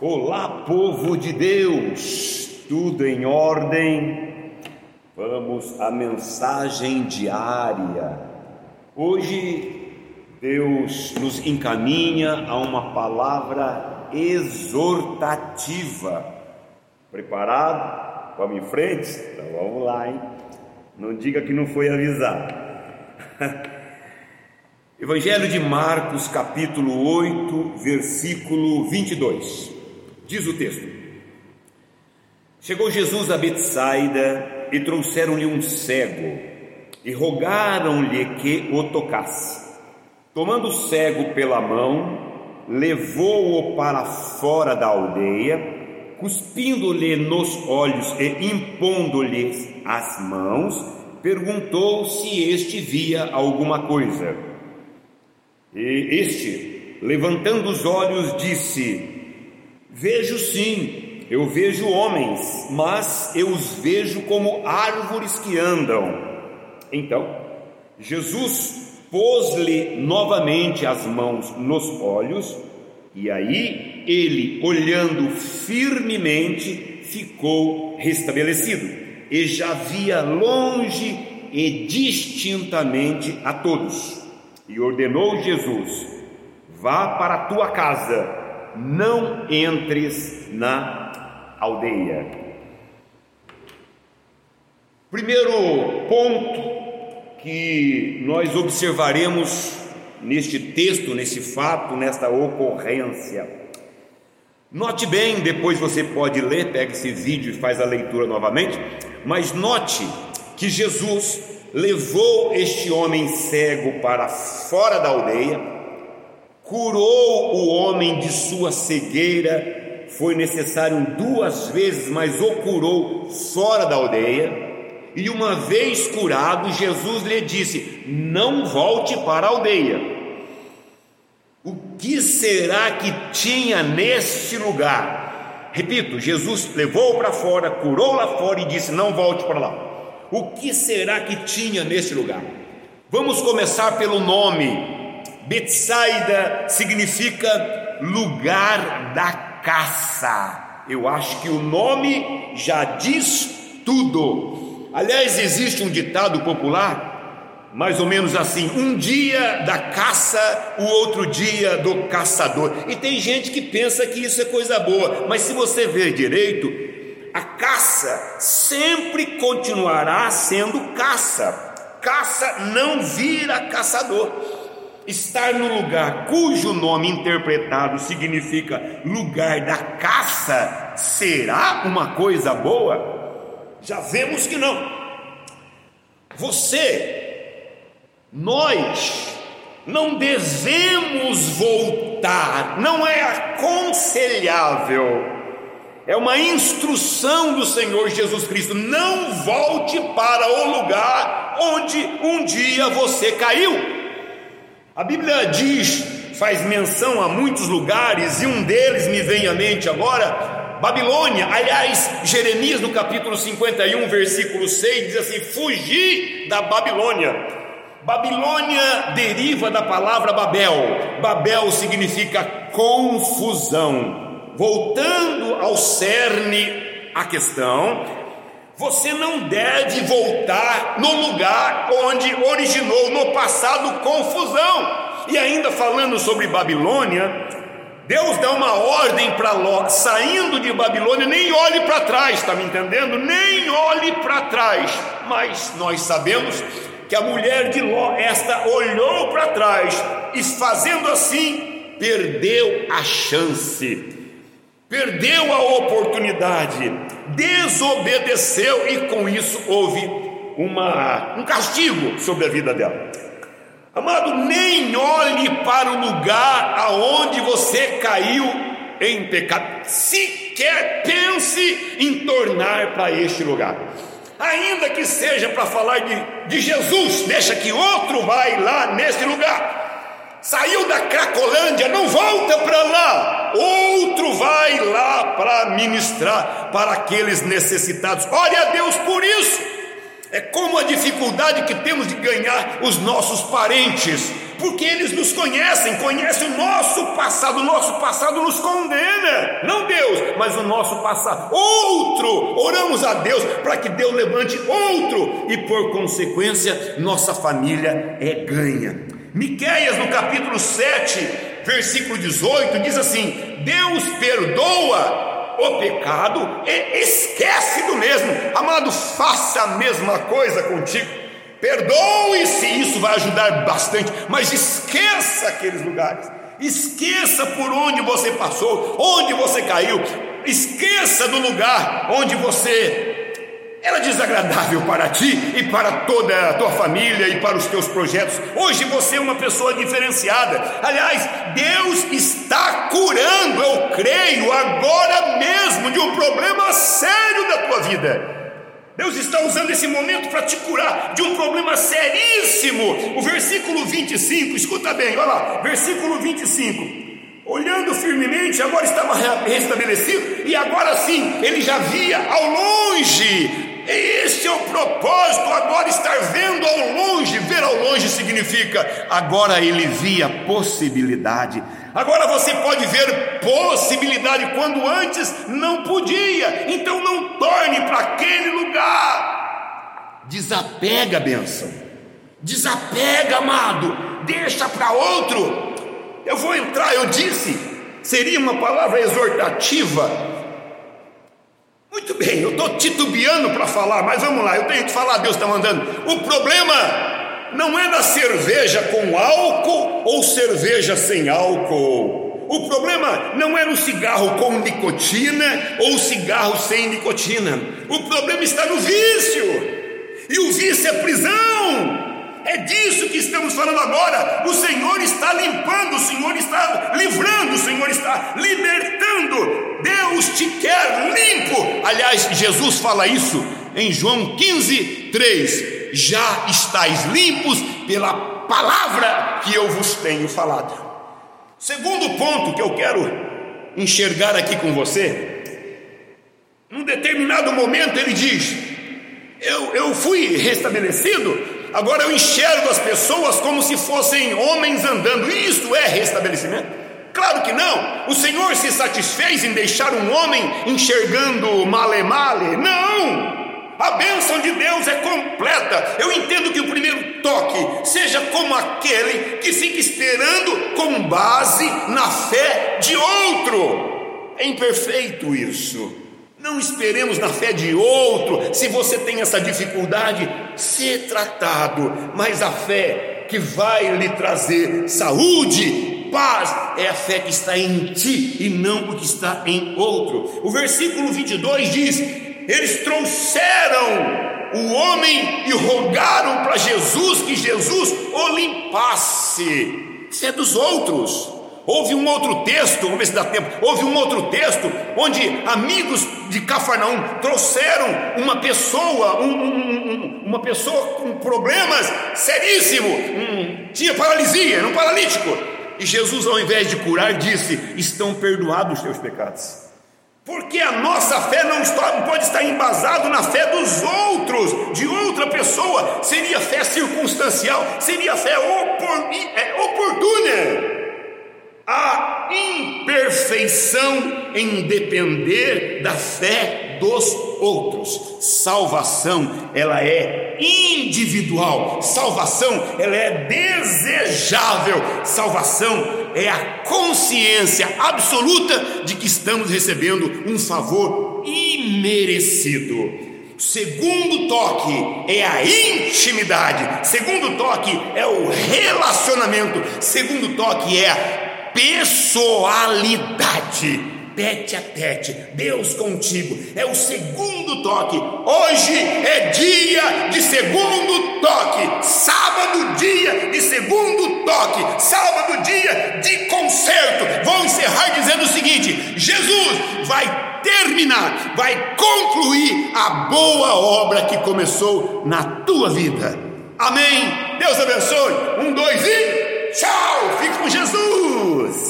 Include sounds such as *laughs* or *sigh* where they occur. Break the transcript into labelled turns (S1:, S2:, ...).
S1: Olá, povo de Deus, tudo em ordem? Vamos à mensagem diária. Hoje, Deus nos encaminha a uma palavra exortativa. Preparado? Vamos em frente? Então vamos lá, hein? Não diga que não foi avisado. *laughs* Evangelho de Marcos, capítulo 8, versículo 22. Diz o texto: Chegou Jesus a Betsaida e trouxeram-lhe um cego e rogaram-lhe que o tocasse. Tomando o cego pela mão, levou-o para fora da aldeia, cuspindo-lhe nos olhos e impondo-lhe as mãos, perguntou se este via alguma coisa. E este, levantando os olhos, disse: Vejo sim, eu vejo homens, mas eu os vejo como árvores que andam. Então, Jesus pôs-lhe novamente as mãos nos olhos, e aí ele, olhando firmemente, ficou restabelecido, e já via longe e distintamente a todos. E ordenou Jesus: Vá para a tua casa não entres na aldeia. Primeiro ponto que nós observaremos neste texto, nesse fato, nesta ocorrência. Note bem, depois você pode ler, pega esse vídeo e faz a leitura novamente, mas note que Jesus levou este homem cego para fora da aldeia, curou o homem de sua cegueira, foi necessário duas vezes, mas o curou fora da aldeia. E uma vez curado, Jesus lhe disse: Não volte para a aldeia. O que será que tinha neste lugar? Repito, Jesus levou para fora, curou lá fora e disse: Não volte para lá. O que será que tinha neste lugar? Vamos começar pelo nome Betsaida significa lugar da caça. Eu acho que o nome já diz tudo. Aliás, existe um ditado popular, mais ou menos assim: um dia da caça, o outro dia do caçador. E tem gente que pensa que isso é coisa boa, mas se você ver direito, a caça sempre continuará sendo caça. Caça não vira caçador estar no lugar cujo nome interpretado significa lugar da caça, será uma coisa boa? Já vemos que não. Você, nós, não devemos voltar, não é aconselhável. É uma instrução do Senhor Jesus Cristo. Não volte para o lugar onde um dia você caiu. A Bíblia diz, faz menção a muitos lugares, e um deles me vem à mente agora, Babilônia. Aliás, Jeremias no capítulo 51, versículo 6 diz assim: Fugi da Babilônia. Babilônia deriva da palavra Babel. Babel significa confusão. Voltando ao cerne a questão, você não deve voltar no lugar onde originou no passado confusão. E ainda falando sobre Babilônia, Deus dá uma ordem para Ló, saindo de Babilônia, nem olhe para trás, está me entendendo? Nem olhe para trás. Mas nós sabemos que a mulher de Ló, esta olhou para trás e fazendo assim, perdeu a chance perdeu a oportunidade, desobedeceu e com isso houve uma, um castigo sobre a vida dela. Amado, nem olhe para o lugar aonde você caiu em pecado, sequer pense em tornar para este lugar. Ainda que seja para falar de, de Jesus, deixa que outro vai lá nesse lugar saiu da Cracolândia, não volta para lá, outro vai lá para ministrar para aqueles necessitados. Olha a Deus por isso. É como a dificuldade que temos de ganhar os nossos parentes. porque eles nos conhecem, conhecem o nosso passado. O nosso passado nos condena, não Deus, mas o nosso passado. Outro, oramos a Deus para que Deus levante outro e por consequência nossa família é ganha. Miqueias no capítulo 7, versículo 18 diz assim: Deus perdoa o pecado e esquece do mesmo. Amado, faça a mesma coisa contigo. Perdoe-se, isso vai ajudar bastante, mas esqueça aqueles lugares. Esqueça por onde você passou, onde você caiu. Esqueça do lugar onde você era desagradável para ti e para toda a tua família e para os teus projetos. Hoje você é uma pessoa diferenciada. Aliás, Deus está curando, eu creio, agora mesmo, de um problema sério da tua vida. Deus está usando esse momento para te curar de um problema seríssimo. O versículo 25, escuta bem, olha lá, versículo 25 olhando firmemente, agora estava restabelecido, e agora sim, ele já via ao longe o propósito, agora estar vendo ao longe, ver ao longe significa agora ele via possibilidade. Agora você pode ver possibilidade quando antes não podia. Então não torne para aquele lugar. Desapega a bênção. Desapega, amado. Deixa para outro. Eu vou entrar, eu disse, seria uma palavra exortativa muito bem, eu estou titubeando para falar, mas vamos lá, eu tenho que falar, Deus está mandando. O problema não é da cerveja com álcool ou cerveja sem álcool. O problema não é no cigarro com nicotina ou cigarro sem nicotina. O problema está no vício. E o vício é prisão. É disso que estamos falando agora. O Senhor está limpando, o Senhor está livrando, o Senhor está libertando. Deus te quer limpo. Aliás, Jesus fala isso em João 15, 3. Já estáis limpos pela palavra que eu vos tenho falado. Segundo ponto que eu quero enxergar aqui com você, num determinado momento ele diz: Eu, eu fui restabelecido Agora eu enxergo as pessoas como se fossem homens andando. Isso é restabelecimento? Claro que não. O Senhor se satisfez em deixar um homem enxergando male-male? Não. A bênção de Deus é completa. Eu entendo que o primeiro toque seja como aquele que fica esperando com base na fé de outro. É imperfeito isso. Não esperemos na fé de outro. Se você tem essa dificuldade, ser tratado, mas a fé que vai lhe trazer saúde, paz, é a fé que está em ti e não o que está em outro. O versículo 22 diz: Eles trouxeram o homem e rogaram para Jesus que Jesus o limpasse. Isso é dos outros. Houve um outro texto, vamos ver se dá tempo. Houve um outro texto onde amigos de Cafarnaum trouxeram uma pessoa, um, um, um, uma pessoa com problemas seríssimo, tinha paralisia, era um paralítico. E Jesus, ao invés de curar, disse: Estão perdoados os teus pecados. Porque a nossa fé não, pode estar embasado na fé dos outros, de outra pessoa. Seria fé circunstancial, seria fé é, oportuna a imperfeição em depender da fé dos outros. Salvação, ela é individual. Salvação, ela é desejável. Salvação é a consciência absoluta de que estamos recebendo um favor imerecido. Segundo toque é a intimidade. Segundo toque é o relacionamento. Segundo toque é a pessoalidade. Tete a tete, Deus contigo, é o segundo toque. Hoje é dia de segundo toque, sábado, dia de segundo toque, sábado, dia de concerto. Vou encerrar dizendo o seguinte: Jesus vai terminar, vai concluir a boa obra que começou na tua vida. Amém. Deus abençoe. Um, dois e tchau. Fique com Jesus.